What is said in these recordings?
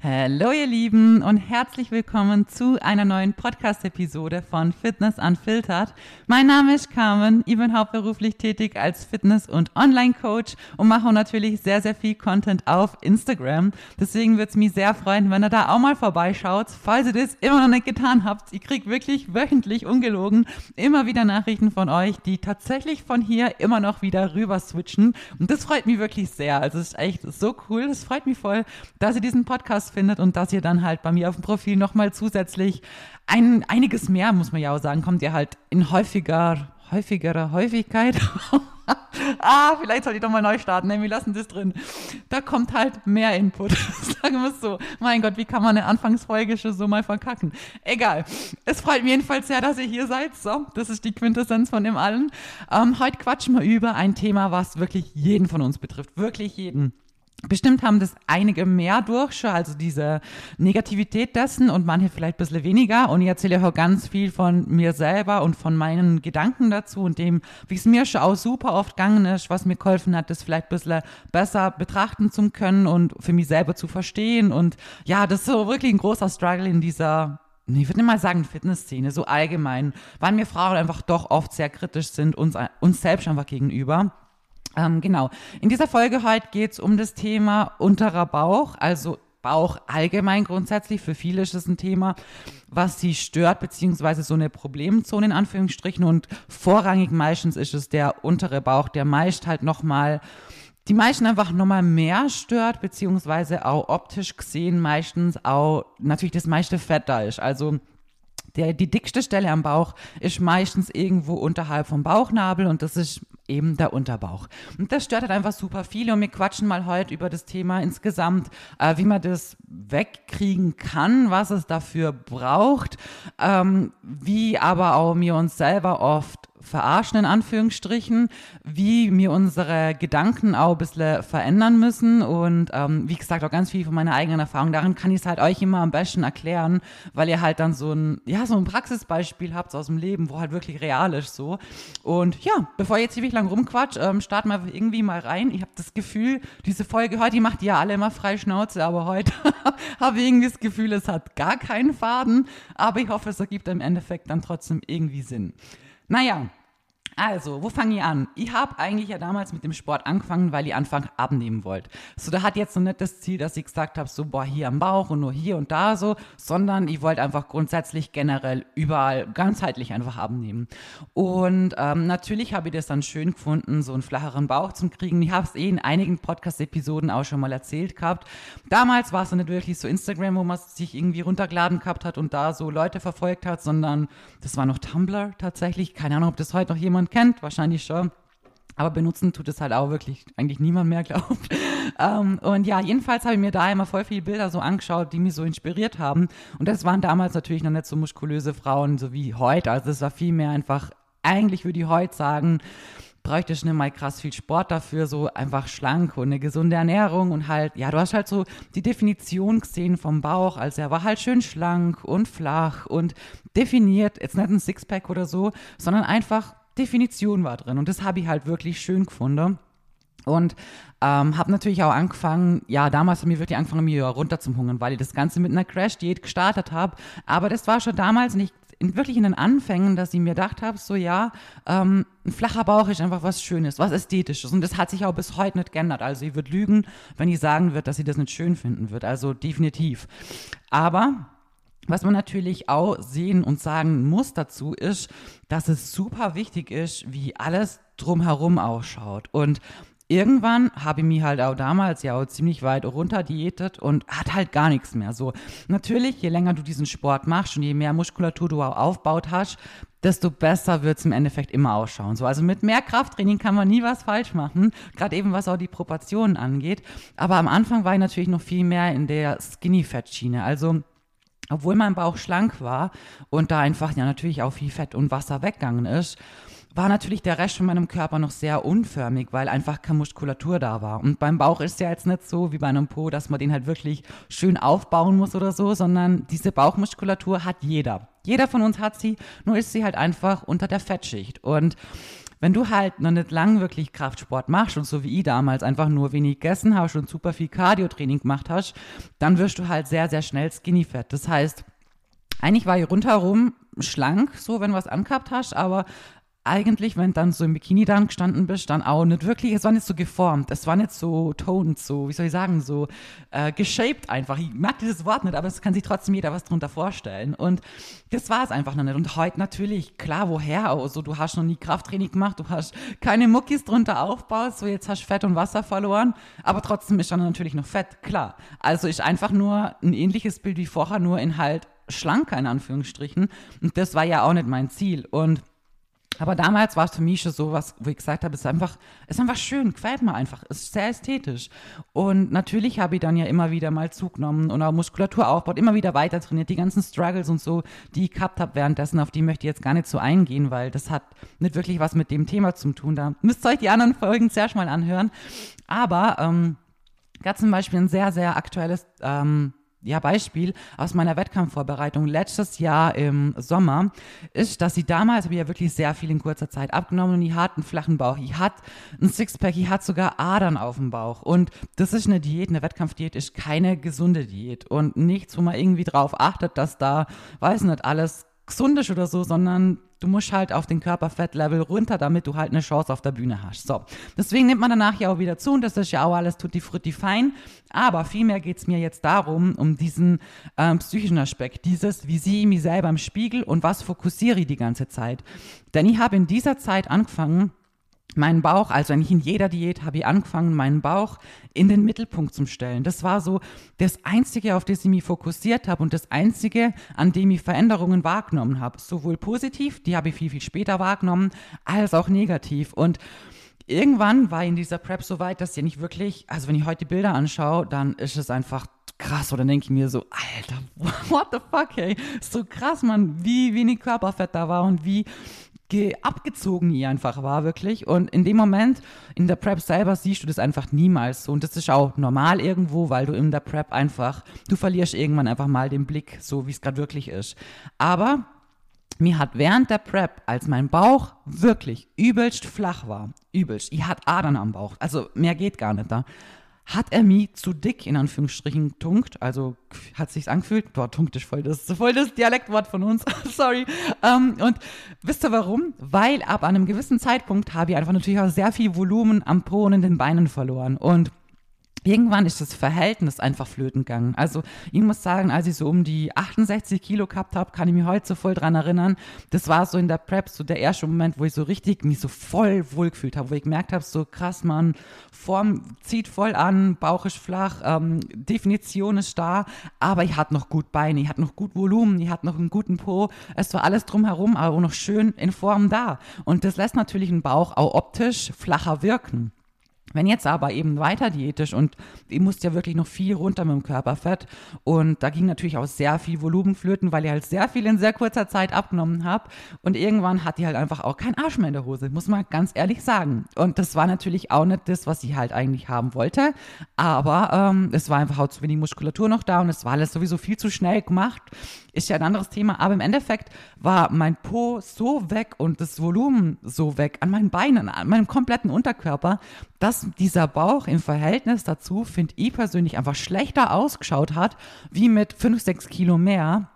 Hallo ihr Lieben und herzlich willkommen zu einer neuen Podcast-Episode von Fitness Unfiltered. Mein Name ist Carmen, ich bin hauptberuflich tätig als Fitness- und Online-Coach und mache natürlich sehr, sehr viel Content auf Instagram. Deswegen würde es mich sehr freuen, wenn ihr da auch mal vorbeischaut. Falls ihr das immer noch nicht getan habt, ich kriege wirklich wöchentlich ungelogen immer wieder Nachrichten von euch, die tatsächlich von hier immer noch wieder rüber switchen und das freut mich wirklich sehr. Also es ist echt so cool, es freut mich voll, dass ihr diesen Podcast findet und dass ihr dann halt bei mir auf dem Profil nochmal zusätzlich ein, einiges mehr, muss man ja auch sagen, kommt ihr halt in häufiger, häufigerer Häufigkeit. ah, vielleicht soll ich doch mal neu starten. Nee, wir lassen das drin. Da kommt halt mehr Input. Sagen wir es so. Mein Gott, wie kann man eine Anfangsfolge schon so mal verkacken? Egal. Es freut mich jedenfalls sehr, dass ihr hier seid. So, das ist die Quintessenz von dem allen. Ähm, heute quatschen wir über ein Thema, was wirklich jeden von uns betrifft. Wirklich jeden. Bestimmt haben das einige mehr durch, schon, also diese Negativität dessen und manche vielleicht ein bisschen weniger. Und ich erzähle auch ganz viel von mir selber und von meinen Gedanken dazu und dem, wie es mir schon auch super oft gegangen ist, was mir geholfen hat, das vielleicht ein bisschen besser betrachten zu können und für mich selber zu verstehen. Und ja, das ist so wirklich ein großer Struggle in dieser ich würde nicht mal sagen Fitnessszene, so allgemein, weil mir Frauen einfach doch oft sehr kritisch sind, uns, uns selbst einfach gegenüber. Ähm, genau. In dieser Folge heute geht es um das Thema unterer Bauch, also Bauch allgemein grundsätzlich. Für viele ist es ein Thema, was sie stört, beziehungsweise so eine Problemzone in Anführungsstrichen. Und vorrangig meistens ist es der untere Bauch, der meist halt nochmal die meisten einfach nochmal mehr stört, beziehungsweise auch optisch gesehen meistens auch natürlich das meiste Fett da ist. Also der, die dickste Stelle am Bauch ist meistens irgendwo unterhalb vom Bauchnabel und das ist eben der Unterbauch. Und das stört halt einfach super viele und wir quatschen mal heute über das Thema insgesamt, äh, wie man das wegkriegen kann, was es dafür braucht, ähm, wie aber auch wir uns selber oft verarschen, in Anführungsstrichen, wie wir unsere Gedanken auch ein bisschen verändern müssen. Und ähm, wie gesagt, auch ganz viel von meiner eigenen Erfahrung. Darin kann ich es halt euch immer am besten erklären, weil ihr halt dann so ein, ja, so ein Praxisbeispiel habt aus dem Leben, wo halt wirklich real ist so. Und ja, bevor ich jetzt ewig lang rumquatsch, ähm, starten wir irgendwie mal rein. Ich habe das Gefühl, diese Folge heute, die macht ja alle immer frei Schnauze, aber heute habe ich irgendwie das Gefühl, es hat gar keinen Faden. Aber ich hoffe, es ergibt im Endeffekt dann trotzdem irgendwie Sinn. Naja, also, wo fange ich an? Ich habe eigentlich ja damals mit dem Sport angefangen, weil ich Anfang abnehmen wollte. So, da hat jetzt so nicht das Ziel, dass ich gesagt habe, so, boah, hier am Bauch und nur hier und da so, sondern ich wollte einfach grundsätzlich generell überall ganzheitlich einfach abnehmen. Und ähm, natürlich habe ich das dann schön gefunden, so einen flacheren Bauch zu kriegen. Ich habe es eh in einigen Podcast-Episoden auch schon mal erzählt gehabt. Damals war es nicht wirklich so Instagram, wo man sich irgendwie runtergeladen gehabt hat und da so Leute verfolgt hat, sondern das war noch Tumblr tatsächlich. Keine Ahnung, ob das heute noch jemand kennt, wahrscheinlich schon. Aber benutzen tut es halt auch wirklich eigentlich niemand mehr, glaubt. Ähm, und ja, jedenfalls habe ich mir da immer voll viele Bilder so angeschaut, die mich so inspiriert haben. Und das waren damals natürlich noch nicht so muskulöse Frauen, so wie heute. Also es war viel mehr einfach, eigentlich würde ich heute sagen, bräuchte ich nicht mal krass viel Sport dafür, so einfach schlank und eine gesunde Ernährung und halt, ja, du hast halt so die Definition gesehen vom Bauch, also er war halt schön schlank und flach und definiert, jetzt nicht ein Sixpack oder so, sondern einfach Definition war drin. Und das habe ich halt wirklich schön gefunden. Und ähm, habe natürlich auch angefangen, ja, damals haben wir wirklich angefangen, mir runter zum Hungern, weil ich das Ganze mit einer Crash-Diät gestartet habe. Aber das war schon damals nicht in, wirklich in den Anfängen, dass ich mir gedacht habe, so ja, ähm, ein flacher Bauch ist einfach was Schönes, was Ästhetisches. Und das hat sich auch bis heute nicht geändert. Also ich würde lügen, wenn ich sagen würde, dass sie das nicht schön finden wird. Also definitiv. Aber was man natürlich auch sehen und sagen muss dazu ist, dass es super wichtig ist, wie alles drumherum ausschaut. Und irgendwann habe ich mich halt auch damals ja auch ziemlich weit runter diätet und hat halt gar nichts mehr. So, natürlich, je länger du diesen Sport machst und je mehr Muskulatur du auch aufbaut hast, desto besser wird es im Endeffekt immer ausschauen. So, also mit mehr Krafttraining kann man nie was falsch machen, gerade eben was auch die Proportionen angeht. Aber am Anfang war ich natürlich noch viel mehr in der Skinny-Fat-Schiene. Also obwohl mein Bauch schlank war und da einfach ja natürlich auch viel Fett und Wasser weggegangen ist, war natürlich der Rest von meinem Körper noch sehr unförmig, weil einfach keine Muskulatur da war. Und beim Bauch ist ja jetzt nicht so wie bei einem Po, dass man den halt wirklich schön aufbauen muss oder so, sondern diese Bauchmuskulatur hat jeder. Jeder von uns hat sie, nur ist sie halt einfach unter der Fettschicht. Und wenn du halt noch nicht lang wirklich Kraftsport machst und so wie ich damals einfach nur wenig gegessen hast und super viel Cardio-Training gemacht hast, dann wirst du halt sehr, sehr schnell skinny fett. Das heißt, eigentlich war ich rundherum schlank, so wenn du was angehabt hast, aber eigentlich, wenn dann so im Bikini dann gestanden bist, dann auch nicht wirklich, es war nicht so geformt, es war nicht so toned, so, wie soll ich sagen, so äh, geshaped einfach. Ich mag dieses Wort nicht, aber es kann sich trotzdem jeder was drunter vorstellen. Und das war es einfach noch nicht. Und heute natürlich, klar, woher auch? So, du hast noch nie Krafttraining gemacht, du hast keine Muckis drunter aufgebaut, so jetzt hast Fett und Wasser verloren, aber trotzdem ist dann natürlich noch Fett, klar. Also ist einfach nur ein ähnliches Bild wie vorher, nur in halt schlanker in Anführungsstrichen. Und das war ja auch nicht mein Ziel. Und aber damals war es für mich schon so was, wo ich gesagt habe, es ist einfach, es ist einfach schön, gefällt mir einfach, es ist sehr ästhetisch. Und natürlich habe ich dann ja immer wieder mal zugenommen und auch Muskulatur aufbaut, immer wieder weiter trainiert, die ganzen Struggles und so, die ich gehabt habe währenddessen, auf die möchte ich jetzt gar nicht so eingehen, weil das hat nicht wirklich was mit dem Thema zu tun. Da müsst ihr euch die anderen Folgen zuerst mal anhören. Aber ähm, gab zum Beispiel ein sehr, sehr aktuelles ähm, ja, Beispiel aus meiner Wettkampfvorbereitung letztes Jahr im Sommer ist, dass sie damals, habe ich ja wirklich sehr viel in kurzer Zeit abgenommen und ich hatte einen flachen Bauch, ich hatte ein Sixpack, ich hatte sogar Adern auf dem Bauch. Und das ist eine Diät, eine Wettkampfdiät ist keine gesunde Diät. Und nichts, wo man irgendwie drauf achtet, dass da, weiß nicht, alles gesund ist oder so, sondern du musst halt auf den Körperfettlevel runter, damit du halt eine Chance auf der Bühne hast. So, deswegen nimmt man danach ja auch wieder zu und das ist ja auch alles tutti frutti fein. Aber vielmehr geht es mir jetzt darum, um diesen ähm, psychischen Aspekt, dieses, wie sehe ich mich selber im Spiegel und was fokussiere ich die ganze Zeit. Denn ich habe in dieser Zeit angefangen, meinen Bauch, also eigentlich in jeder Diät habe ich angefangen, meinen Bauch in den Mittelpunkt zu stellen. Das war so das Einzige, auf das ich mich fokussiert habe und das Einzige, an dem ich Veränderungen wahrgenommen habe. Sowohl positiv, die habe ich viel, viel später wahrgenommen, als auch negativ. Und irgendwann war ich in dieser Prep so weit, dass ich nicht wirklich, also wenn ich heute die Bilder anschaue, dann ist es einfach krass. Oder denke ich mir so, Alter, what the fuck, ey. So krass, man, wie wenig Körperfett da war und wie abgezogen ihr einfach war, wirklich. Und in dem Moment, in der Prep selber, siehst du das einfach niemals so. Und das ist auch normal irgendwo, weil du in der Prep einfach, du verlierst irgendwann einfach mal den Blick, so wie es gerade wirklich ist. Aber mir hat während der Prep, als mein Bauch wirklich übelst flach war, übelst, ich hatte Adern am Bauch, also mehr geht gar nicht da, hat er mich zu dick in Anführungsstrichen tunkt, also hat sich's angefühlt, boah, tunkt ist voll das, voll das Dialektwort von uns, sorry. Ähm, und wisst ihr warum? Weil ab einem gewissen Zeitpunkt habe ich einfach natürlich auch sehr viel Volumen am Po und in den Beinen verloren und irgendwann ist das Verhältnis einfach flöten gegangen. Also ich muss sagen, als ich so um die 68 Kilo gehabt habe, kann ich mich heute so voll dran erinnern. Das war so in der Prep so der erste Moment, wo ich so richtig mich so voll wohlgefühlt habe, wo ich gemerkt habe, so krass, man, Form zieht voll an, Bauch ist flach, ähm, Definition ist da, aber ich hatte noch gut Beine, ich hatte noch gut Volumen, ich hatte noch einen guten Po. Es war alles drumherum, aber auch noch schön in Form da. Und das lässt natürlich einen Bauch auch optisch flacher wirken. Wenn jetzt aber eben weiter diätisch und ich musste ja wirklich noch viel runter mit dem Körperfett und da ging natürlich auch sehr viel Volumen flöten, weil ich halt sehr viel in sehr kurzer Zeit abgenommen habe und irgendwann hat die halt einfach auch keinen Arsch mehr in der Hose, muss man ganz ehrlich sagen. Und das war natürlich auch nicht das, was ich halt eigentlich haben wollte, aber ähm, es war einfach auch zu wenig Muskulatur noch da und es war alles sowieso viel zu schnell gemacht ist ja ein anderes Thema, aber im Endeffekt war mein Po so weg und das Volumen so weg an meinen Beinen, an meinem kompletten Unterkörper, dass dieser Bauch im Verhältnis dazu, finde ich persönlich, einfach schlechter ausgeschaut hat, wie mit 5, 6 Kilo mehr.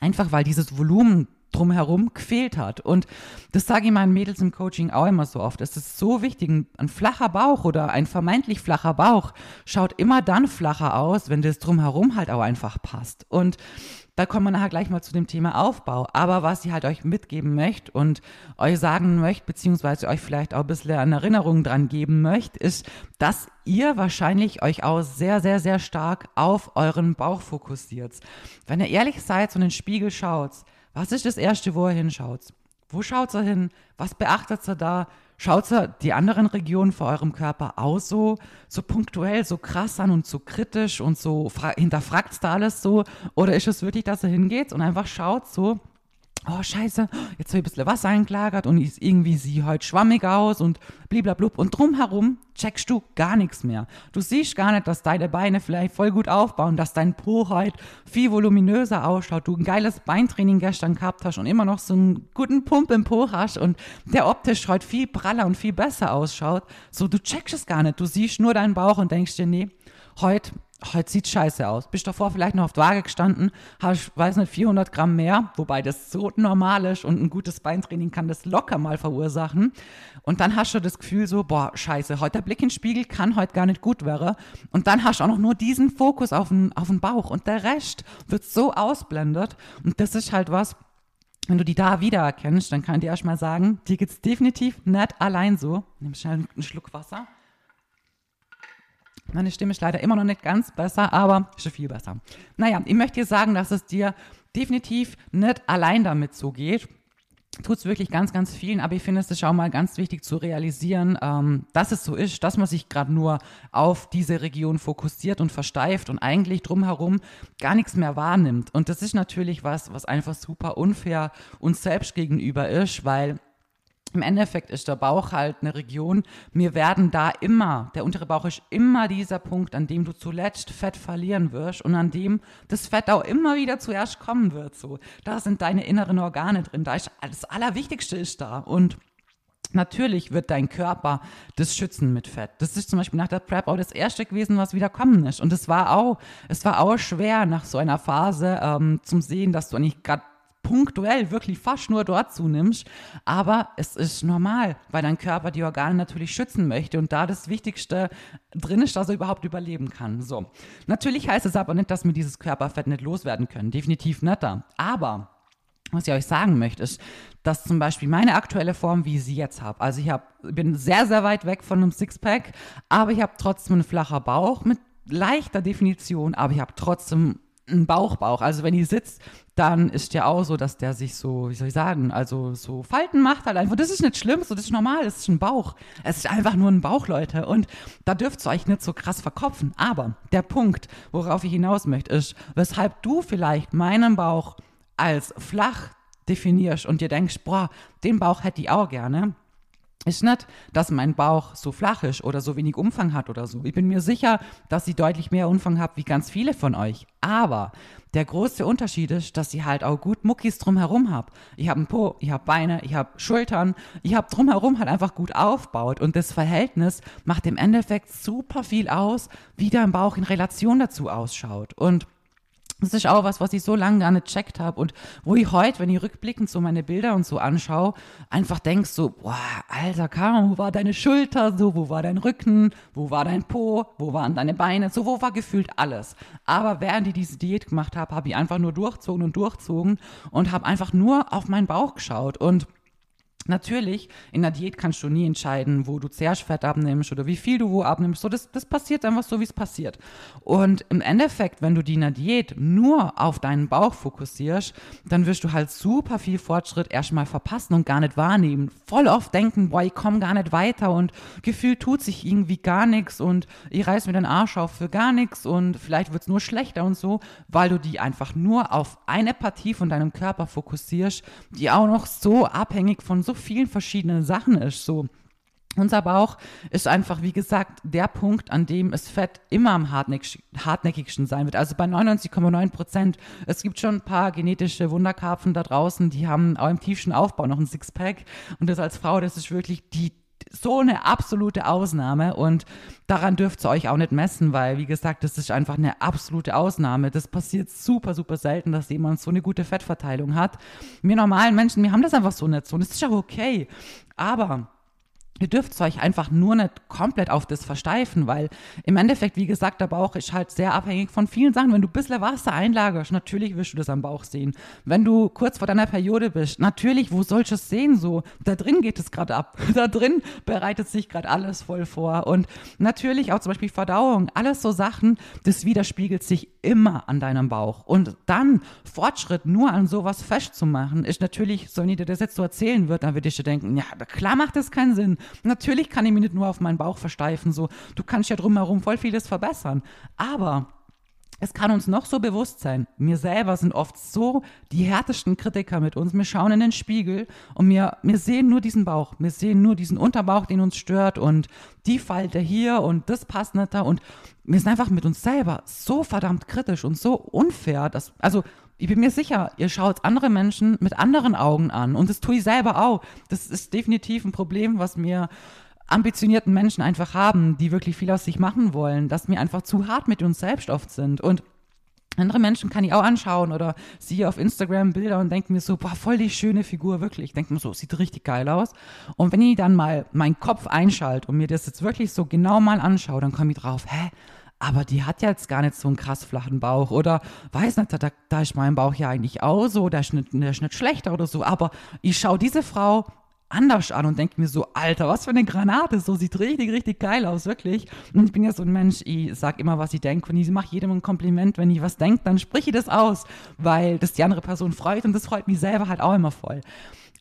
Einfach weil dieses Volumen drumherum gefehlt hat. Und das sage ich meinen Mädels im Coaching auch immer so oft. Es ist so wichtig, ein flacher Bauch oder ein vermeintlich flacher Bauch schaut immer dann flacher aus, wenn das drumherum halt auch einfach passt. Und da kommen wir nachher gleich mal zu dem Thema Aufbau. Aber was ich halt euch mitgeben möchte und euch sagen möchte, beziehungsweise euch vielleicht auch ein bisschen an Erinnerung dran geben möchte, ist, dass ihr wahrscheinlich euch auch sehr, sehr, sehr stark auf euren Bauch fokussiert. Wenn ihr ehrlich seid und in den Spiegel schaut, was ist das Erste, wo ihr hinschaut? Wo schaut ihr hin? Was beachtet ihr da? Schaut ihr die anderen Regionen vor eurem Körper aus so, so punktuell, so krass an und so kritisch und so hinterfragt da alles so? Oder ist es wirklich, dass ihr hingeht und einfach schaut so, oh scheiße, jetzt habe ich ein bisschen Wasser eingelagert und ist irgendwie sie heute schwammig aus und bliblablub. Und drumherum checkst du gar nichts mehr. Du siehst gar nicht, dass deine Beine vielleicht voll gut aufbauen, dass dein Po heute viel voluminöser ausschaut, du ein geiles Beintraining gestern gehabt hast und immer noch so einen guten Pump im Po hast und der optisch heute viel praller und viel besser ausschaut. So, du checkst es gar nicht. Du siehst nur deinen Bauch und denkst dir, nee, heute heute sieht scheiße aus. Bist davor vielleicht noch auf der Waage gestanden, hast, weiß nicht, 400 Gramm mehr, wobei das so normal ist und ein gutes Beintraining kann das locker mal verursachen. Und dann hast du das Gefühl so, boah, scheiße, heute der Blick in den Spiegel kann heute gar nicht gut werden. Und dann hast du auch noch nur diesen Fokus auf den, auf den Bauch und der Rest wird so ausblendet. Und das ist halt was, wenn du die da wiedererkennst, dann kann ich dir erstmal sagen, dir geht's definitiv nicht allein so. Nimm schnell einen Schluck Wasser. Meine Stimme ist leider immer noch nicht ganz besser, aber schon viel besser. Naja, ich möchte dir sagen, dass es dir definitiv nicht allein damit so geht. Tut es wirklich ganz, ganz vielen, aber ich finde es ist auch mal ganz wichtig zu realisieren, ähm, dass es so ist, dass man sich gerade nur auf diese Region fokussiert und versteift und eigentlich drumherum gar nichts mehr wahrnimmt. Und das ist natürlich was, was einfach super unfair uns selbst gegenüber ist, weil im Endeffekt ist der Bauch halt eine Region. Wir werden da immer, der untere Bauch ist immer dieser Punkt, an dem du zuletzt Fett verlieren wirst und an dem das Fett auch immer wieder zuerst kommen wird. So, da sind deine inneren Organe drin. Da ist das Allerwichtigste ist da und Natürlich wird dein Körper das schützen mit Fett. Das ist zum Beispiel nach der Prep auch das erste gewesen, was wieder kommen ist. Und es war auch, es war auch schwer nach so einer Phase ähm, zum Sehen, dass du eigentlich gerade punktuell wirklich fast nur dort zunimmst. Aber es ist normal, weil dein Körper die Organe natürlich schützen möchte und da das Wichtigste drin ist, dass er überhaupt überleben kann. So. Natürlich heißt es aber nicht, dass wir dieses Körperfett nicht loswerden können. Definitiv da. Aber was ich euch sagen möchte, ist, dass zum Beispiel meine aktuelle Form, wie ich sie jetzt habe, also ich hab, bin sehr, sehr weit weg von einem Sixpack, aber ich habe trotzdem einen flacher Bauch mit leichter Definition, aber ich habe trotzdem einen Bauchbauch. Also wenn ihr sitzt, dann ist der auch so, dass der sich so, wie soll ich sagen, also so Falten macht halt einfach. Das ist nicht schlimm, so das ist normal, das ist ein Bauch. Es ist einfach nur ein Bauch, Leute. Und da dürft ihr euch nicht so krass verkopfen. Aber der Punkt, worauf ich hinaus möchte, ist, weshalb du vielleicht meinen Bauch als flach definierst und dir denkst, boah, den Bauch hätte ich auch gerne ist nicht, dass mein Bauch so flach ist oder so wenig Umfang hat oder so. Ich bin mir sicher, dass sie deutlich mehr Umfang hat wie ganz viele von euch. Aber der große Unterschied ist, dass sie halt auch gut Muckis drumherum habt. Ich habe einen Po, ich habe Beine, ich habe Schultern, ich habe drumherum halt einfach gut aufgebaut und das Verhältnis macht im Endeffekt super viel aus, wie dein Bauch in Relation dazu ausschaut. Und das ist auch was, was ich so lange gar nicht checkt habe und wo ich heute, wenn ich rückblickend so meine Bilder und so anschaue, einfach denkst so, boah, alter Karin, wo war deine Schulter, so, wo war dein Rücken, wo war dein Po, wo waren deine Beine, so, wo war gefühlt alles. Aber während ich diese Diät gemacht habe, habe ich einfach nur durchzogen und durchzogen und habe einfach nur auf meinen Bauch geschaut. Und Natürlich, in der Diät kannst du nie entscheiden, wo du zuerst Fett abnimmst oder wie viel du wo abnimmst. So, das, das passiert einfach so, wie es passiert. Und im Endeffekt, wenn du die in der Diät nur auf deinen Bauch fokussierst, dann wirst du halt super viel Fortschritt erstmal verpassen und gar nicht wahrnehmen. Voll oft denken, boah, ich komme gar nicht weiter und gefühlt tut sich irgendwie gar nichts und ich reiß mir den Arsch auf für gar nichts und vielleicht wird's nur schlechter und so, weil du die einfach nur auf eine Partie von deinem Körper fokussierst, die auch noch so abhängig von so vielen verschiedenen Sachen ist. So, unser Bauch ist einfach, wie gesagt, der Punkt, an dem es Fett immer am hartnäckigsten sein wird. Also bei 99,9 Prozent. Es gibt schon ein paar genetische Wunderkarpfen da draußen, die haben auch im tiefsten Aufbau noch ein Sixpack. Und das als Frau, das ist wirklich die, so eine absolute Ausnahme und daran dürft ihr euch auch nicht messen, weil, wie gesagt, das ist einfach eine absolute Ausnahme. Das passiert super, super selten, dass jemand so eine gute Fettverteilung hat. Wir normalen Menschen, wir haben das einfach so nicht so und das ist auch okay. Aber Ihr dürft euch einfach nur nicht komplett auf das versteifen, weil im Endeffekt, wie gesagt, der Bauch ist halt sehr abhängig von vielen Sachen. Wenn du ein bisschen Wasser einlagerst, natürlich wirst du das am Bauch sehen. Wenn du kurz vor deiner Periode bist, natürlich, wo sollst du es sehen so? Da drin geht es gerade ab. Da drin bereitet sich gerade alles voll vor. Und natürlich auch zum Beispiel Verdauung, alles so Sachen, das widerspiegelt sich immer an deinem Bauch. Und dann Fortschritt nur an sowas festzumachen, ist natürlich, so wenn dir das jetzt so erzählen würde, dann würde ich dir denken, ja, klar macht das keinen Sinn. Natürlich kann ich mich nicht nur auf meinen Bauch versteifen, so. Du kannst ja drumherum voll vieles verbessern. Aber es kann uns noch so bewusst sein. Wir selber sind oft so die härtesten Kritiker mit uns. Wir schauen in den Spiegel und wir, wir sehen nur diesen Bauch. Wir sehen nur diesen Unterbauch, den uns stört und die Falte hier und das passt nicht da. Und wir sind einfach mit uns selber so verdammt kritisch und so unfair. Dass, also ich bin mir sicher, ihr schaut andere Menschen mit anderen Augen an und das tue ich selber auch. Das ist definitiv ein Problem, was mir ambitionierten Menschen einfach haben, die wirklich viel aus sich machen wollen, dass wir einfach zu hart mit uns selbst oft sind. Und andere Menschen kann ich auch anschauen oder sehe auf Instagram Bilder und denke mir so, boah, voll die schöne Figur, wirklich. Ich denke mir so, sieht richtig geil aus. Und wenn ich dann mal meinen Kopf einschalte und mir das jetzt wirklich so genau mal anschaue, dann komme ich drauf, hä? Aber die hat ja jetzt gar nicht so einen krass flachen Bauch oder weiß nicht, da, da ist mein Bauch ja eigentlich auch so, der ist nicht, der ist nicht schlechter oder so. Aber ich schaue diese Frau anders an und denke mir so, Alter, was für eine Granate, so sieht richtig, richtig geil aus, wirklich. Und ich bin ja so ein Mensch, ich sag immer, was ich denke und ich mache jedem ein Kompliment, wenn ich was denke, dann sprich ich das aus, weil das die andere Person freut und das freut mich selber halt auch immer voll.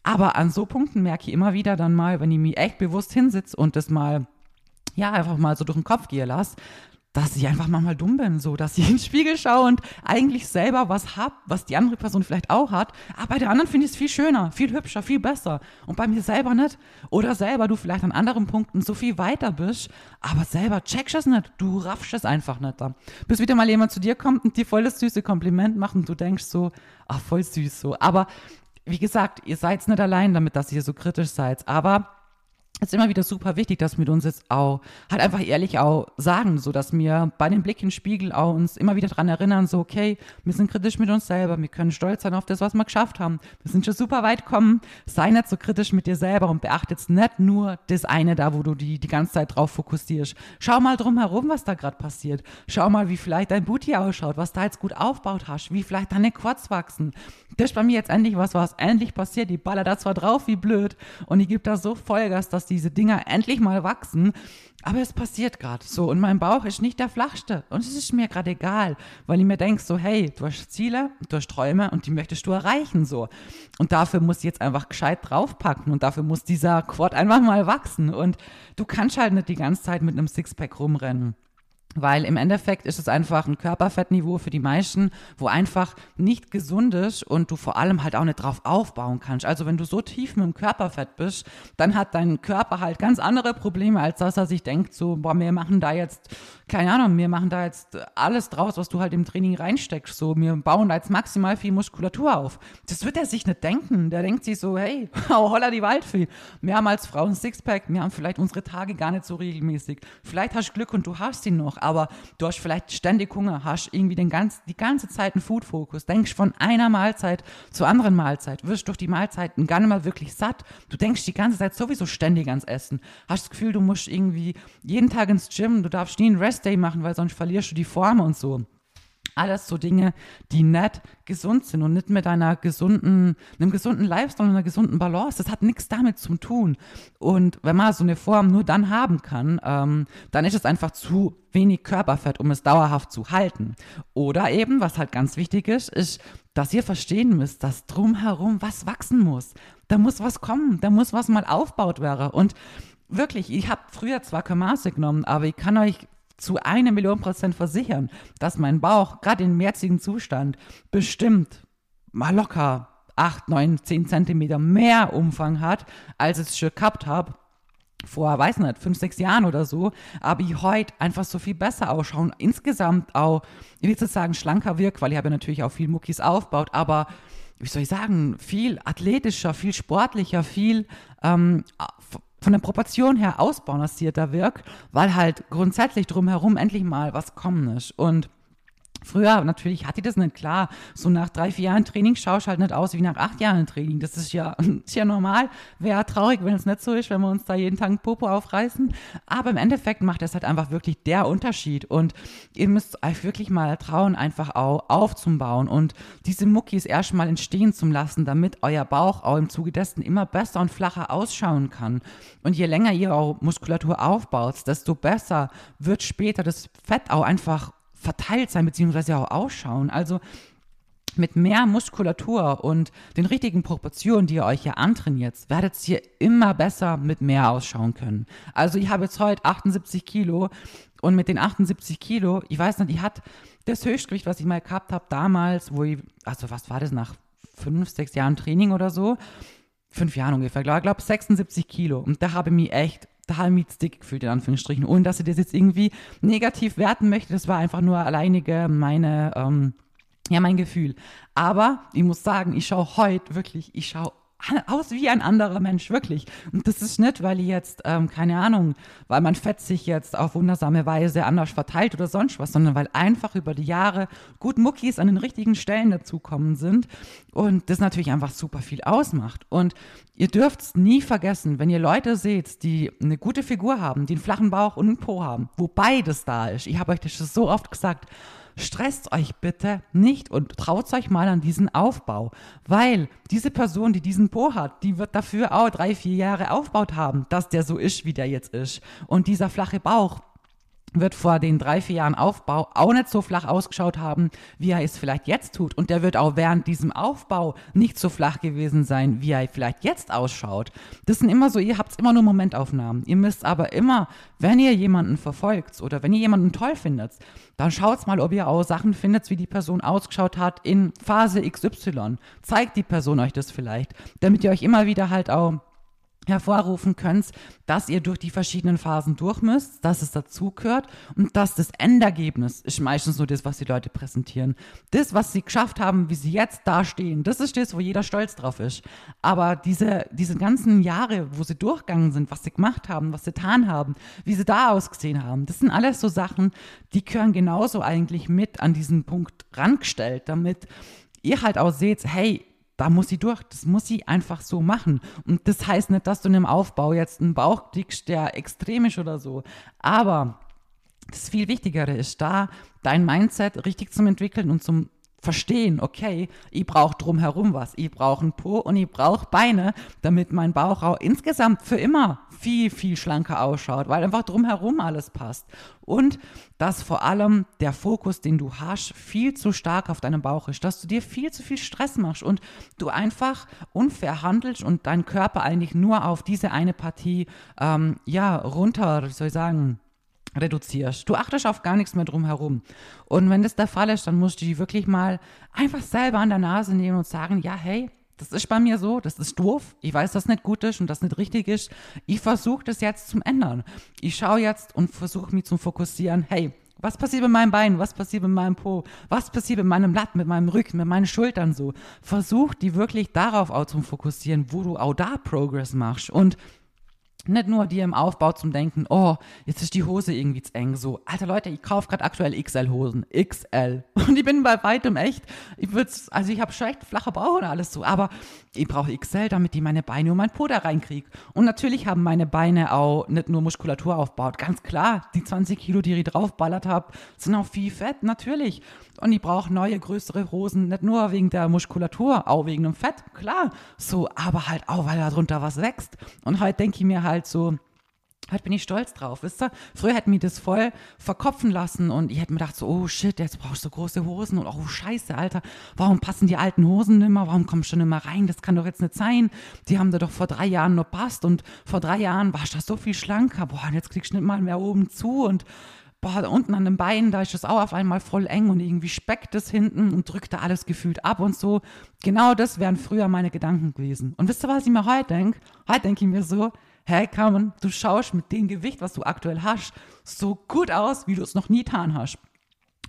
Aber an so Punkten merke ich immer wieder dann mal, wenn ich mich echt bewusst hinsitze und das mal ja, einfach mal so durch den Kopf gehen lasse, dass ich einfach manchmal dumm bin, so, dass ich in den Spiegel schaue und eigentlich selber was hab, was die andere Person vielleicht auch hat. Aber bei der anderen finde ich es viel schöner, viel hübscher, viel besser. Und bei mir selber nicht. Oder selber du vielleicht an anderen Punkten so viel weiter bist, aber selber checkst es nicht. Du raffst es einfach nicht da. Bis wieder mal jemand zu dir kommt und dir voll das süße Kompliment macht und du denkst so, ach, voll süß so. Aber wie gesagt, ihr seid nicht allein damit, dass ihr so kritisch seid. Aber ist immer wieder super wichtig, dass wir uns jetzt auch halt einfach ehrlich auch sagen, so dass wir bei dem Blick in den Spiegel auch uns immer wieder daran erinnern, so okay, wir sind kritisch mit uns selber, wir können stolz sein auf das, was wir geschafft haben. Wir sind schon super weit gekommen. Sei nicht so kritisch mit dir selber und beachte jetzt nicht nur das eine da, wo du die die ganze Zeit drauf fokussierst. Schau mal drum herum, was da gerade passiert. Schau mal, wie vielleicht dein Booty ausschaut, was da jetzt gut aufgebaut hast, wie vielleicht deine Quads wachsen. Das ist bei mir jetzt endlich was, was endlich passiert. Die baller da zwar drauf wie blöd und ich gebe da so Vollgas, dass diese Dinger endlich mal wachsen. Aber es passiert gerade so und mein Bauch ist nicht der flachste und es ist mir gerade egal, weil ich mir denke so, hey, du hast Ziele, du hast Träume und die möchtest du erreichen so. Und dafür muss ich jetzt einfach gescheit draufpacken und dafür muss dieser Quad einfach mal wachsen und du kannst halt nicht die ganze Zeit mit einem Sixpack rumrennen. Weil im Endeffekt ist es einfach ein Körperfettniveau für die meisten, wo einfach nicht gesund ist und du vor allem halt auch nicht drauf aufbauen kannst. Also wenn du so tief mit dem Körperfett bist, dann hat dein Körper halt ganz andere Probleme, als dass er sich denkt, so, boah, wir machen da jetzt, keine Ahnung, wir machen da jetzt alles draus, was du halt im Training reinsteckst. So, wir bauen da jetzt maximal viel Muskulatur auf. Das wird er sich nicht denken. Der denkt sich so, hey, holla die Waldfee. Wir haben als Frauen Sixpack, wir haben vielleicht unsere Tage gar nicht so regelmäßig. Vielleicht hast du Glück und du hast ihn noch aber du hast vielleicht ständig Hunger, hast irgendwie den ganz, die ganze Zeit einen Food-Fokus, denkst von einer Mahlzeit zur anderen Mahlzeit, wirst durch die Mahlzeiten gar nicht mal wirklich satt. Du denkst die ganze Zeit sowieso ständig ans Essen. Hast das Gefühl, du musst irgendwie jeden Tag ins Gym, du darfst nie einen Rest-Day machen, weil sonst verlierst du die Form und so. Alles so Dinge, die nicht gesund sind und nicht mit einer gesunden, einem gesunden Lifestyle und einer gesunden Balance. Das hat nichts damit zu tun. Und wenn man so eine Form nur dann haben kann, ähm, dann ist es einfach zu wenig Körperfett, um es dauerhaft zu halten. Oder eben, was halt ganz wichtig ist, ist, dass ihr verstehen müsst, dass drumherum was wachsen muss. Da muss was kommen, da muss was mal aufgebaut werden. Und wirklich, ich habe früher zwar Maße genommen, aber ich kann euch zu einer Million Prozent versichern, dass mein Bauch gerade im jetzigen Zustand bestimmt mal locker 8, 9, 10 Zentimeter mehr Umfang hat, als ich es schon gehabt habe vor, weiß nicht, fünf, sechs Jahren oder so, aber ich heute einfach so viel besser ausschauen. Insgesamt auch, ich will jetzt sagen, schlanker wirkt, weil ich habe ja natürlich auch viel Muckis aufgebaut, aber wie soll ich sagen, viel athletischer, viel sportlicher, viel ähm, von der Proportion her ausbalancierter wirkt, weil halt grundsätzlich drumherum endlich mal was kommen ist. Und Früher, natürlich hatte das nicht klar. So nach drei, vier Jahren Training schaust halt nicht aus wie nach acht Jahren Training. Das ist ja, ist ja normal. Wäre traurig, wenn es nicht so ist, wenn wir uns da jeden Tag einen Popo aufreißen. Aber im Endeffekt macht das halt einfach wirklich der Unterschied. Und ihr müsst euch wirklich mal trauen, einfach auch aufzubauen und diese Muckis erstmal entstehen zu lassen, damit euer Bauch auch im Zuge dessen immer besser und flacher ausschauen kann. Und je länger ihr auch Muskulatur aufbaut, desto besser wird später das Fett auch einfach verteilt sein, beziehungsweise auch ausschauen. Also mit mehr Muskulatur und den richtigen Proportionen, die ihr euch hier antrainiert, werdet ihr immer besser mit mehr ausschauen können. Also ich habe jetzt heute 78 Kilo und mit den 78 Kilo, ich weiß nicht, ich hatte das Höchstgewicht, was ich mal gehabt habe damals, wo ich, also was war das, nach fünf, sechs Jahren Training oder so, fünf Jahren ungefähr, ich glaube 76 Kilo und da habe ich mich echt da habe ich mich dick gefühlt, in Anführungsstrichen, ohne dass ich das jetzt irgendwie negativ werten möchte. Das war einfach nur alleinige meine ähm, ja, mein Gefühl. Aber ich muss sagen, ich schaue heute wirklich, ich schaue aus wie ein anderer Mensch, wirklich. Und das ist nicht, weil ich jetzt, ähm, keine Ahnung, weil mein Fett sich jetzt auf wundersame Weise anders verteilt oder sonst was, sondern weil einfach über die Jahre gut Muckis an den richtigen Stellen dazukommen sind und das natürlich einfach super viel ausmacht. Und ihr dürft es nie vergessen, wenn ihr Leute seht, die eine gute Figur haben, die einen flachen Bauch und einen Po haben, wo beides da ist. Ich habe euch das so oft gesagt, stresst euch bitte nicht und traut euch mal an diesen Aufbau, weil diese Person, die diesen Po hat, die wird dafür auch drei, vier Jahre aufgebaut haben, dass der so ist, wie der jetzt ist. Und dieser flache Bauch, wird vor den drei, vier Jahren Aufbau auch nicht so flach ausgeschaut haben, wie er es vielleicht jetzt tut. Und der wird auch während diesem Aufbau nicht so flach gewesen sein, wie er vielleicht jetzt ausschaut. Das sind immer so, ihr habt immer nur Momentaufnahmen. Ihr müsst aber immer, wenn ihr jemanden verfolgt oder wenn ihr jemanden toll findet, dann schaut mal, ob ihr auch Sachen findet, wie die Person ausgeschaut hat in Phase XY. Zeigt die Person euch das vielleicht, damit ihr euch immer wieder halt auch hervorrufen könnt, dass ihr durch die verschiedenen Phasen durch müsst, dass es dazugehört und dass das Endergebnis ist meistens nur das, was die Leute präsentieren. Das, was sie geschafft haben, wie sie jetzt dastehen, das ist das, wo jeder stolz drauf ist. Aber diese, diese ganzen Jahre, wo sie durchgegangen sind, was sie gemacht haben, was sie getan haben, wie sie da ausgesehen haben, das sind alles so Sachen, die gehören genauso eigentlich mit an diesen Punkt rangestellt, damit ihr halt auch seht, hey, da muss sie durch. Das muss sie einfach so machen. Und das heißt nicht, dass du in einem Aufbau jetzt einen Bauch kriegst, der extrem ist oder so. Aber das viel Wichtigere ist da, dein Mindset richtig zum entwickeln und zum verstehen, okay, ich brauche drumherum was. Ich brauche einen Po und ich brauche Beine, damit mein Bauch auch insgesamt für immer viel, viel schlanker ausschaut, weil einfach drumherum alles passt. Und dass vor allem der Fokus, den du hast, viel zu stark auf deinem Bauch ist, dass du dir viel zu viel Stress machst und du einfach unfair handelst und deinen Körper eigentlich nur auf diese eine Partie, ähm, ja, runter, wie soll ich sagen, reduzierst. Du achtest auf gar nichts mehr drumherum. Und wenn das der Fall ist, dann musst du die wirklich mal einfach selber an der Nase nehmen und sagen, ja, hey, das ist bei mir so, das ist doof. Ich weiß, dass nicht gut ist und das nicht richtig ist. Ich versuche das jetzt zu ändern. Ich schaue jetzt und versuche mich zu fokussieren. Hey, was passiert mit meinem Bein? Was passiert mit meinem Po? Was passiert mit meinem Blatt, mit meinem Rücken, mit meinen Schultern so? Versuch die wirklich darauf auch zu fokussieren, wo du auch da Progress machst. Und nicht nur dir im Aufbau zum Denken, oh, jetzt ist die Hose irgendwie zu eng. So, alter Leute, ich kaufe gerade aktuell XL-Hosen. XL. Und ich bin bei weitem echt, ich würde also ich habe schon echt flache Bauch und alles so, aber ich brauche XL, damit ich meine Beine und mein Po da reinkriege. Und natürlich haben meine Beine auch nicht nur Muskulatur aufgebaut. Ganz klar, die 20 Kilo, die ich draufballert habe, sind auch viel Fett, natürlich. Und ich brauche neue, größere Hosen, nicht nur wegen der Muskulatur, auch wegen dem Fett, klar. So, aber halt auch, weil da drunter was wächst. Und halt denke ich mir halt so, Heute bin ich stolz drauf, wisst ihr? Früher hätte mich das voll verkopfen lassen und ich hätte mir gedacht so, oh shit, jetzt brauchst du große Hosen und oh scheiße, Alter, warum passen die alten Hosen nimmer? Warum kommst du nicht mehr rein? Das kann doch jetzt nicht sein. Die haben da doch vor drei Jahren noch passt und vor drei Jahren warst du so viel schlanker. Boah, und jetzt kriegst du nicht mal mehr oben zu und boah, unten an den Beinen, da ist es auch auf einmal voll eng und irgendwie speckt es hinten und drückt da alles gefühlt ab und so. Genau das wären früher meine Gedanken gewesen. Und wisst ihr, was ich mir heute denke? Heute denke ich mir so, hey Carmen, du schaust mit dem Gewicht, was du aktuell hast, so gut aus, wie du es noch nie getan hast.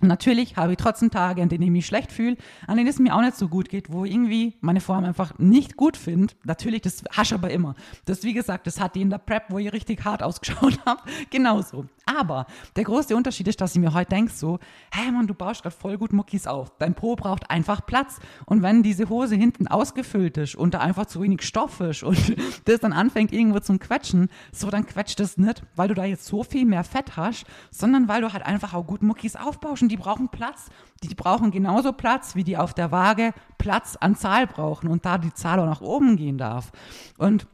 Natürlich habe ich trotzdem Tage, an denen ich mich schlecht fühle, an denen es mir auch nicht so gut geht, wo ich irgendwie meine Form einfach nicht gut finde. Natürlich, das hasch aber immer. Das, wie gesagt, das hat die in der Prep, wo ich richtig hart ausgeschaut habe, genauso. Aber der große Unterschied ist, dass ich mir heute denke so, hey Mann, du baust gerade voll gut Muckis auf. Dein Po braucht einfach Platz. Und wenn diese Hose hinten ausgefüllt ist und da einfach zu wenig Stoff ist und das dann anfängt irgendwo zum Quetschen, so dann quetscht es nicht, weil du da jetzt so viel mehr Fett hast, sondern weil du halt einfach auch gut Muckis aufbaust und die brauchen Platz. Die brauchen genauso Platz, wie die auf der Waage Platz an Zahl brauchen und da die Zahl auch nach oben gehen darf. Und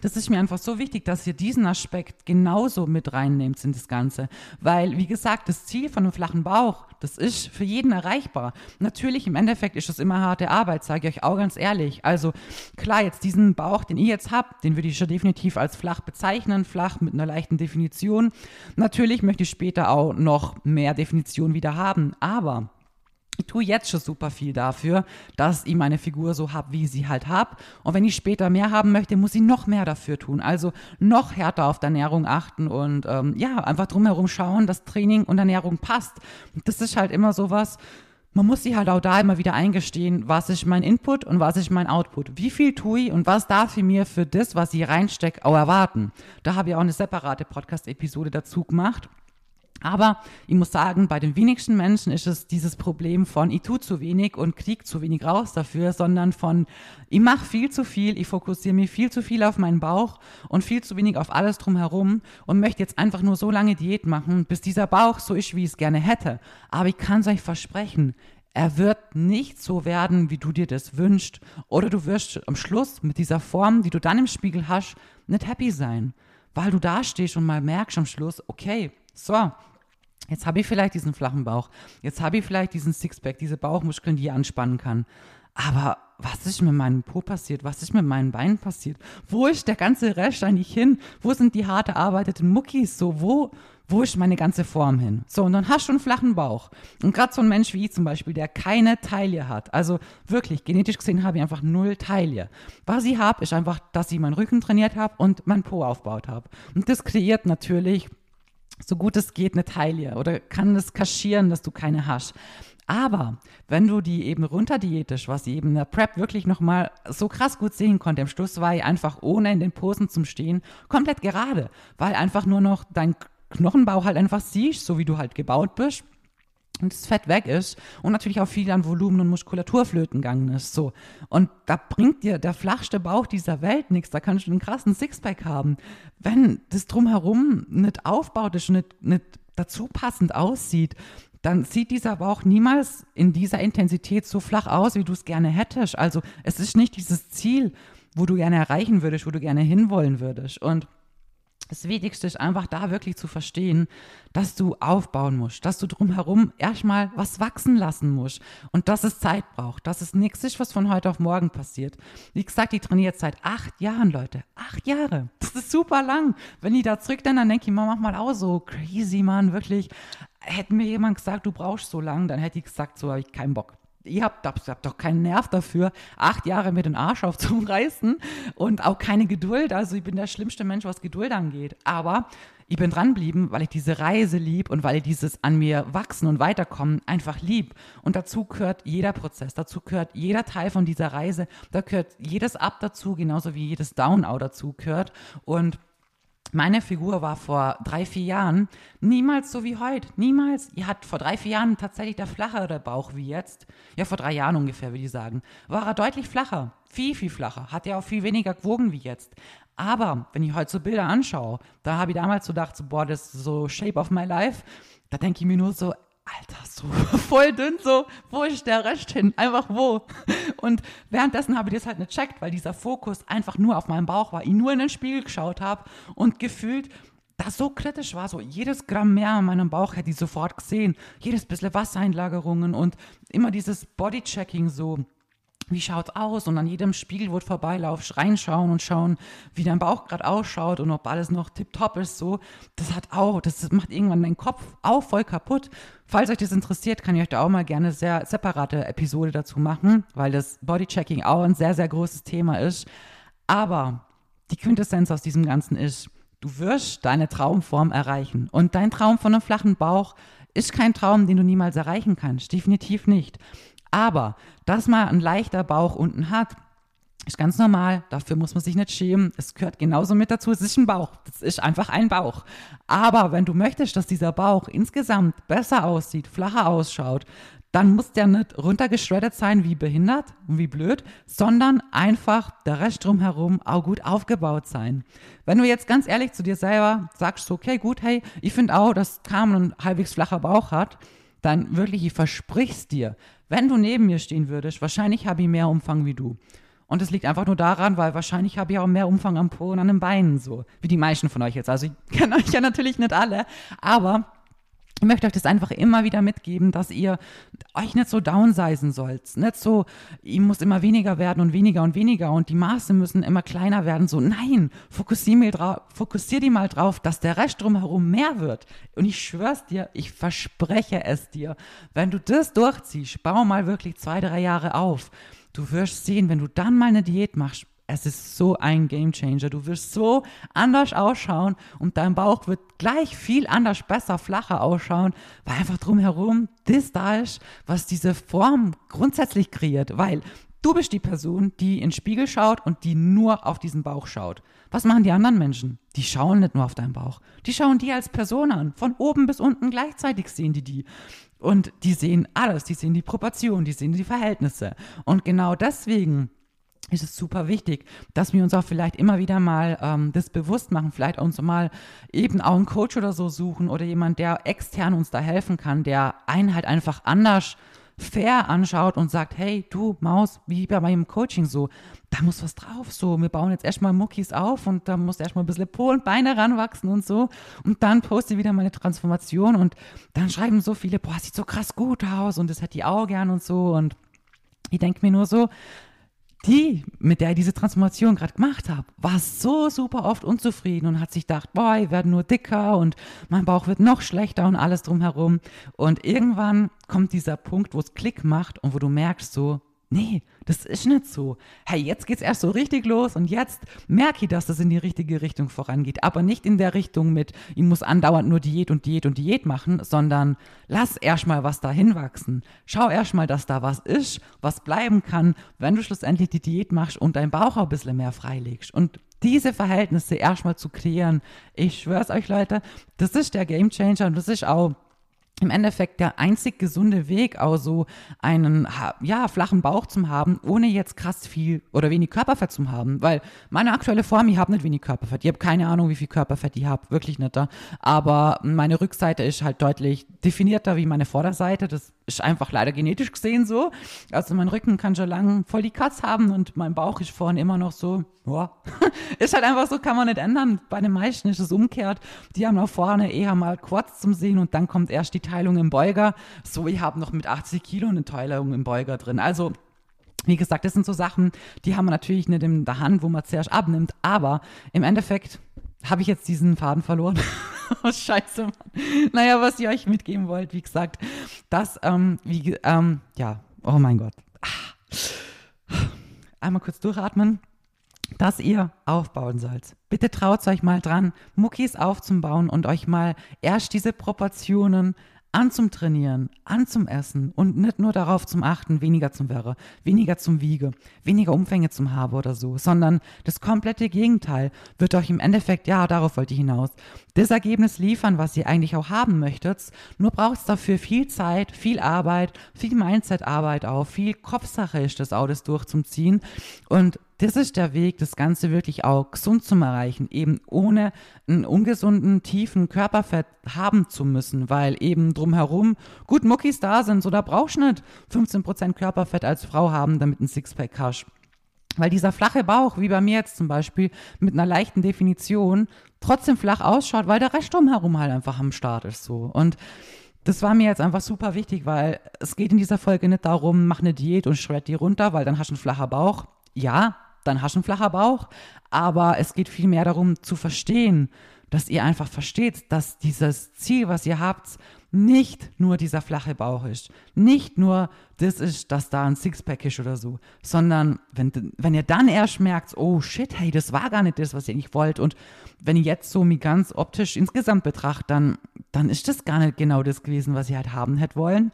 das ist mir einfach so wichtig, dass ihr diesen Aspekt genauso mit reinnehmt in das Ganze. Weil, wie gesagt, das Ziel von einem flachen Bauch, das ist für jeden erreichbar. Natürlich, im Endeffekt ist das immer harte Arbeit, sage ich euch auch ganz ehrlich. Also klar, jetzt diesen Bauch, den ihr jetzt habt, den würde ich schon definitiv als flach bezeichnen, flach mit einer leichten Definition. Natürlich möchte ich später auch noch mehr Definition wieder haben, aber tue jetzt schon super viel dafür, dass ich meine Figur so habe, wie ich sie halt habe. Und wenn ich später mehr haben möchte, muss ich noch mehr dafür tun. Also noch härter auf die Ernährung achten und ähm, ja, einfach drumherum schauen, dass Training und Ernährung passt. das ist halt immer so was, man muss sich halt auch da immer wieder eingestehen, was ist mein Input und was ist mein Output. Wie viel tue ich und was darf ich mir für das, was ich reinstecke, auch erwarten. Da habe ich auch eine separate Podcast-Episode dazu gemacht. Aber ich muss sagen, bei den wenigsten Menschen ist es dieses Problem von, ich tue zu wenig und kriege zu wenig raus dafür, sondern von, ich mache viel zu viel, ich fokussiere mich viel zu viel auf meinen Bauch und viel zu wenig auf alles drumherum und möchte jetzt einfach nur so lange Diät machen, bis dieser Bauch so ist, wie ich es gerne hätte. Aber ich kann es euch versprechen, er wird nicht so werden, wie du dir das wünschst. Oder du wirst am Schluss mit dieser Form, die du dann im Spiegel hast, nicht happy sein. Weil du da stehst und mal merkst am Schluss, okay, so, Jetzt habe ich vielleicht diesen flachen Bauch. Jetzt habe ich vielleicht diesen Sixpack, diese Bauchmuskeln, die ich anspannen kann. Aber was ist mit meinem Po passiert? Was ist mit meinen Beinen passiert? Wo ist der ganze Rest eigentlich hin? Wo sind die hart erarbeiteten Muckis? So, wo, wo ist meine ganze Form hin? So, und dann hast du einen flachen Bauch. Und gerade so ein Mensch wie ich zum Beispiel, der keine Taille hat. Also wirklich, genetisch gesehen habe ich einfach null Taille. Was ich habe, ist einfach, dass ich meinen Rücken trainiert habe und meinen Po aufgebaut habe. Und das kreiert natürlich so gut es geht eine Taille oder kann es kaschieren, dass du keine hast. Aber wenn du die eben runterdiätisch, was ich eben in der Prep wirklich nochmal so krass gut sehen konnte, im Schluss war ich einfach ohne in den Posen zum Stehen komplett gerade, weil einfach nur noch dein Knochenbau halt einfach siehst, so wie du halt gebaut bist und das Fett weg ist und natürlich auch viel an Volumen und Muskulatur flöten gegangen ist. So. Und da bringt dir der flachste Bauch dieser Welt nichts. Da kannst du einen krassen Sixpack haben. Wenn das drumherum nicht aufbaut ist, nicht, nicht dazu passend aussieht, dann sieht dieser Bauch niemals in dieser Intensität so flach aus, wie du es gerne hättest. Also es ist nicht dieses Ziel, wo du gerne erreichen würdest, wo du gerne hinwollen würdest. Und das Wichtigste ist einfach da wirklich zu verstehen, dass du aufbauen musst, dass du drumherum erstmal was wachsen lassen musst und dass es Zeit braucht, dass es nichts ist, was von heute auf morgen passiert. Wie gesagt, ich trainiere seit acht Jahren, Leute. Acht Jahre. Das ist super lang. Wenn ich da zurückdenke, dann denke ich mir manchmal auch so crazy, Mann, wirklich. Hätte mir jemand gesagt, du brauchst so lang, dann hätte ich gesagt, so habe ich keinen Bock ihr habt, habt doch keinen Nerv dafür, acht Jahre mir den Arsch aufzureißen und auch keine Geduld. Also ich bin der schlimmste Mensch, was Geduld angeht. Aber ich bin dranblieben, weil ich diese Reise lieb und weil ich dieses an mir wachsen und weiterkommen einfach lieb. Und dazu gehört jeder Prozess, dazu gehört jeder Teil von dieser Reise, da gehört jedes Up dazu, genauso wie jedes Down auch dazu gehört. Und meine Figur war vor drei, vier Jahren niemals so wie heute. Niemals. Ihr hat vor drei, vier Jahren tatsächlich der flachere Bauch wie jetzt. Ja, vor drei Jahren ungefähr, würde ich sagen. War er deutlich flacher. Viel, viel flacher. Hat er auch viel weniger gewogen wie jetzt. Aber wenn ich heute so Bilder anschaue, da habe ich damals so gedacht, so, boah, das ist so Shape of my life. Da denke ich mir nur so, Alter, so voll dünn, so, wo ist der Rest hin? Einfach wo? Und währenddessen habe ich das halt nicht checkt, weil dieser Fokus einfach nur auf meinem Bauch war. Ich nur in den Spiegel geschaut habe und gefühlt das so kritisch war, so jedes Gramm mehr an meinem Bauch hätte ich sofort gesehen. Jedes bisschen Wassereinlagerungen und immer dieses Bodychecking so wie schaut's aus? Und an jedem Spiegel, wo du vorbeilaufst, reinschauen und schauen, wie dein Bauch gerade ausschaut und ob alles noch tipptopp ist, so. Das hat auch, das macht irgendwann deinen Kopf auch voll kaputt. Falls euch das interessiert, kann ich euch da auch mal gerne sehr separate Episode dazu machen, weil das Bodychecking auch ein sehr, sehr großes Thema ist. Aber die Quintessenz aus diesem Ganzen ist, du wirst deine Traumform erreichen. Und dein Traum von einem flachen Bauch ist kein Traum, den du niemals erreichen kannst. Definitiv nicht. Aber, dass man ein leichter Bauch unten hat, ist ganz normal. Dafür muss man sich nicht schämen. Es gehört genauso mit dazu. Es ist ein Bauch. Das ist einfach ein Bauch. Aber wenn du möchtest, dass dieser Bauch insgesamt besser aussieht, flacher ausschaut, dann muss der nicht runtergeschreddert sein wie behindert und wie blöd, sondern einfach der Rest drumherum auch gut aufgebaut sein. Wenn du jetzt ganz ehrlich zu dir selber sagst, okay, gut, hey, ich finde auch, dass Carmen ein halbwegs flacher Bauch hat, dann wirklich, ich versprich's dir, wenn du neben mir stehen würdest, wahrscheinlich habe ich mehr Umfang wie du. Und es liegt einfach nur daran, weil wahrscheinlich habe ich auch mehr Umfang am Po und an den Beinen, so wie die meisten von euch jetzt. Also ich kenne euch ja natürlich nicht alle, aber ich möchte euch das einfach immer wieder mitgeben, dass ihr euch nicht so downsizen sollt. Nicht so, ihr muss immer weniger werden und weniger und weniger und die Maße müssen immer kleiner werden. So, nein, fokussier, mir drauf, fokussier die mal drauf, dass der Rest drumherum mehr wird. Und ich schwör's dir, ich verspreche es dir, wenn du das durchziehst, bau mal wirklich zwei, drei Jahre auf. Du wirst sehen, wenn du dann mal eine Diät machst, es ist so ein Game Changer. Du wirst so anders ausschauen und dein Bauch wird gleich viel anders, besser, flacher ausschauen, weil einfach drumherum das da ist, was diese Form grundsätzlich kreiert. Weil du bist die Person, die in den Spiegel schaut und die nur auf diesen Bauch schaut. Was machen die anderen Menschen? Die schauen nicht nur auf deinen Bauch. Die schauen die als Person an. Von oben bis unten gleichzeitig sehen die die. Und die sehen alles. Die sehen die Proportionen, die sehen die Verhältnisse. Und genau deswegen ist es super wichtig, dass wir uns auch vielleicht immer wieder mal ähm, das bewusst machen, vielleicht uns mal eben auch einen Coach oder so suchen oder jemand, der extern uns da helfen kann, der einen halt einfach anders fair anschaut und sagt, hey, du Maus, wie bei meinem Coaching so, da muss was drauf, so, wir bauen jetzt erstmal Muckis auf und da muss erstmal ein bisschen Po und Beine ranwachsen und so. Und dann poste wieder meine Transformation und dann schreiben so viele, boah, sieht so krass gut aus und das hätte die auch gern und so. Und ich denke mir nur so, die, mit der ich diese Transformation gerade gemacht habe, war so super oft unzufrieden und hat sich gedacht, boah, ich werde nur dicker und mein Bauch wird noch schlechter und alles drumherum. Und irgendwann kommt dieser Punkt, wo es Klick macht und wo du merkst so, nee, das ist nicht so. Hey, jetzt geht's erst so richtig los und jetzt merke ich, dass das in die richtige Richtung vorangeht. Aber nicht in der Richtung mit, ich muss andauernd nur Diät und Diät und Diät machen, sondern lass erstmal was dahin wachsen. Schau erstmal, dass da was ist, was bleiben kann, wenn du schlussendlich die Diät machst und dein Bauch auch ein bisschen mehr freilegst. Und diese Verhältnisse erstmal zu kreieren, ich schwör's euch Leute, das ist der Gamechanger und das ist auch im Endeffekt der einzig gesunde Weg, auch so einen ja, flachen Bauch zu haben, ohne jetzt krass viel oder wenig Körperfett zu haben. Weil meine aktuelle Form, ich habe nicht wenig Körperfett. Ich habe keine Ahnung, wie viel Körperfett ich habe, wirklich nicht da. Aber meine Rückseite ist halt deutlich definierter wie meine Vorderseite. Das ist einfach leider genetisch gesehen so. Also mein Rücken kann schon lang voll die Katz haben und mein Bauch ist vorne immer noch so, ja. ist halt einfach so, kann man nicht ändern. Bei den meisten ist es umgekehrt. Die haben auch vorne eher mal Quads zum Sehen und dann kommt erst die Teilung im Beuger. So, ich habe noch mit 80 Kilo eine Teilung im Beuger drin. Also wie gesagt, das sind so Sachen, die haben wir natürlich nicht in der Hand, wo man zuerst abnimmt, aber im Endeffekt habe ich jetzt diesen Faden verloren. oh, scheiße, Mann. Naja, was ihr euch mitgeben wollt, wie gesagt, das, ähm, wie, ähm, ja, oh mein Gott. Ah. Einmal kurz durchatmen, dass ihr aufbauen sollt. Bitte traut euch mal dran, Muckis aufzubauen und euch mal erst diese Proportionen an zum Trainieren, an zum Essen und nicht nur darauf zum Achten, weniger zum Wäre, weniger zum Wiege, weniger Umfänge zum Habe oder so, sondern das komplette Gegenteil wird euch im Endeffekt, ja, darauf wollte ich hinaus, das Ergebnis liefern, was ihr eigentlich auch haben möchtet. Nur braucht es dafür viel Zeit, viel Arbeit, viel Mindset-Arbeit auch, viel Kopfsache ist das auch, das durchzuziehen und das ist der Weg, das Ganze wirklich auch gesund zu erreichen, eben ohne einen ungesunden, tiefen Körperfett haben zu müssen, weil eben drumherum gut Muckis da sind, so da brauchst du nicht 15% Körperfett als Frau haben, damit ein Sixpack hast. Weil dieser flache Bauch, wie bei mir jetzt zum Beispiel, mit einer leichten Definition, trotzdem flach ausschaut, weil der Rest drumherum halt einfach am Start ist so. Und das war mir jetzt einfach super wichtig, weil es geht in dieser Folge nicht darum, mach eine Diät und shred die runter, weil dann hast du einen flacher Bauch. Ja, dann hast du einen flacher Bauch. Aber es geht vielmehr darum zu verstehen, dass ihr einfach versteht, dass dieses Ziel, was ihr habt, nicht nur dieser flache Bauch ist. Nicht nur das ist, dass da ein Sixpack ist oder so, sondern wenn, wenn ihr dann erst merkt, oh shit, hey, das war gar nicht das, was ihr nicht wollt. Und wenn ihr jetzt so mich ganz optisch insgesamt betrachtet, dann, dann ist das gar nicht genau das gewesen, was ihr halt haben hättet wollen.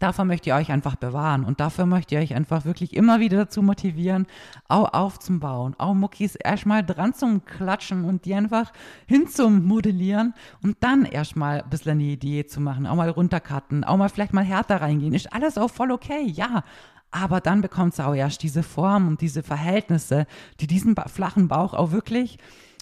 Davor möchte ich euch einfach bewahren und dafür möchte ich euch einfach wirklich immer wieder dazu motivieren, auch aufzubauen, auch Muckis erstmal dran zum Klatschen und die einfach hin zum Modellieren und dann erstmal ein bisschen eine Idee zu machen, auch mal runtercutten, auch mal vielleicht mal härter reingehen. Ist alles auch voll okay, ja. Aber dann bekommt es auch erst diese Form und diese Verhältnisse, die diesen flachen Bauch auch wirklich,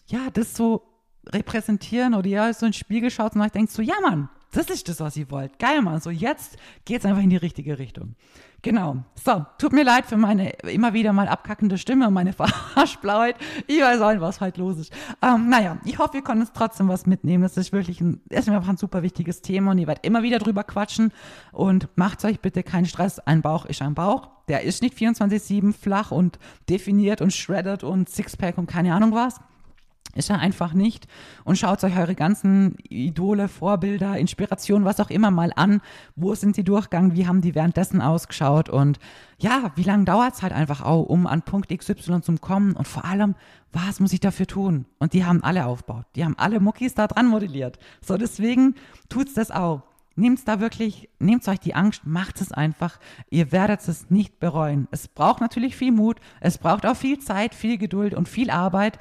ja, das so repräsentieren oder ja, so ins Spiegel schaut und euch denkt so, ja Mann, das ist das, was ihr wollt. Geil, Mann. So, jetzt geht's einfach in die richtige Richtung. Genau. So, tut mir leid für meine immer wieder mal abkackende Stimme und meine Verarschblauheit. Ich weiß auch nicht, was heute los ist. Ähm, naja, ich hoffe, ihr konntet trotzdem was mitnehmen. Das ist wirklich ein, ist einfach ein super wichtiges Thema und ihr werdet immer wieder drüber quatschen. Und macht euch bitte keinen Stress. Ein Bauch ist ein Bauch. Der ist nicht 24-7 flach und definiert und shredded und Sixpack und keine Ahnung was. Ist er einfach nicht. Und schaut euch eure ganzen Idole, Vorbilder, Inspirationen, was auch immer mal an. Wo sind sie durchgegangen? Wie haben die währenddessen ausgeschaut? Und ja, wie lange dauert es halt einfach auch, um an Punkt XY zu kommen? Und vor allem, was muss ich dafür tun? Und die haben alle aufgebaut. Die haben alle Muckis da dran modelliert. So, deswegen tut's das auch. Nehmt da wirklich, nehmt euch die Angst, macht es einfach. Ihr werdet es nicht bereuen. Es braucht natürlich viel Mut, es braucht auch viel Zeit, viel Geduld und viel Arbeit.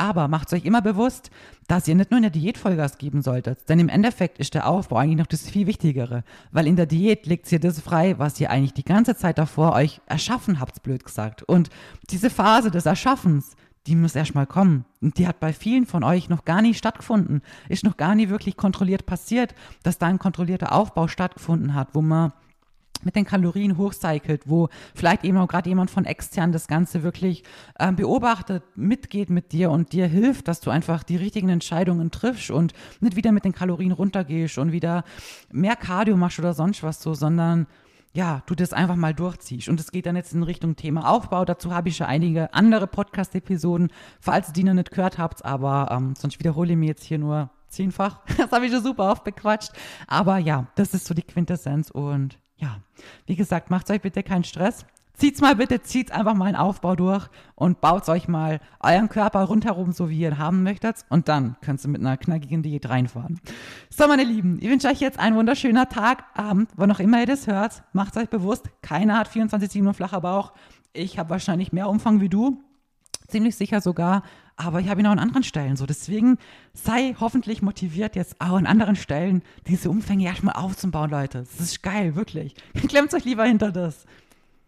Aber macht euch immer bewusst, dass ihr nicht nur in der Diät Vollgas geben solltet. Denn im Endeffekt ist der Aufbau eigentlich noch das viel Wichtigere. Weil in der Diät legt ihr das frei, was ihr eigentlich die ganze Zeit davor euch erschaffen habt, blöd gesagt. Und diese Phase des Erschaffens, die muss erstmal kommen. Und die hat bei vielen von euch noch gar nicht stattgefunden. Ist noch gar nicht wirklich kontrolliert passiert, dass da ein kontrollierter Aufbau stattgefunden hat, wo man mit den Kalorien hochcycelt, wo vielleicht eben auch gerade jemand von extern das Ganze wirklich äh, beobachtet, mitgeht mit dir und dir hilft, dass du einfach die richtigen Entscheidungen triffst und nicht wieder mit den Kalorien runtergehst und wieder mehr Cardio machst oder sonst was so, sondern ja, du das einfach mal durchziehst. Und es geht dann jetzt in Richtung Thema Aufbau. Dazu habe ich schon einige andere Podcast-Episoden, falls ihr die noch nicht gehört habt, aber ähm, sonst wiederhole ich mir jetzt hier nur zehnfach. Das habe ich schon super oft bequatscht. Aber ja, das ist so die Quintessenz und ja, wie gesagt, macht euch bitte keinen Stress. Zieht's mal bitte, zieht einfach mal einen Aufbau durch und baut euch mal euren Körper rundherum, so wie ihr ihn haben möchtet. Und dann könnt ihr mit einer knackigen Diät reinfahren. So, meine Lieben, ich wünsche euch jetzt einen wunderschönen Tag, Abend, wann auch immer ihr das hört. Macht euch bewusst, keiner hat 24-7 und flacher Bauch. Ich habe wahrscheinlich mehr Umfang wie du ziemlich sicher sogar, aber ich habe ihn auch an anderen Stellen so. Deswegen sei hoffentlich motiviert, jetzt auch an anderen Stellen diese Umfänge erstmal aufzubauen, Leute. Das ist geil, wirklich. Klemmt euch lieber hinter das.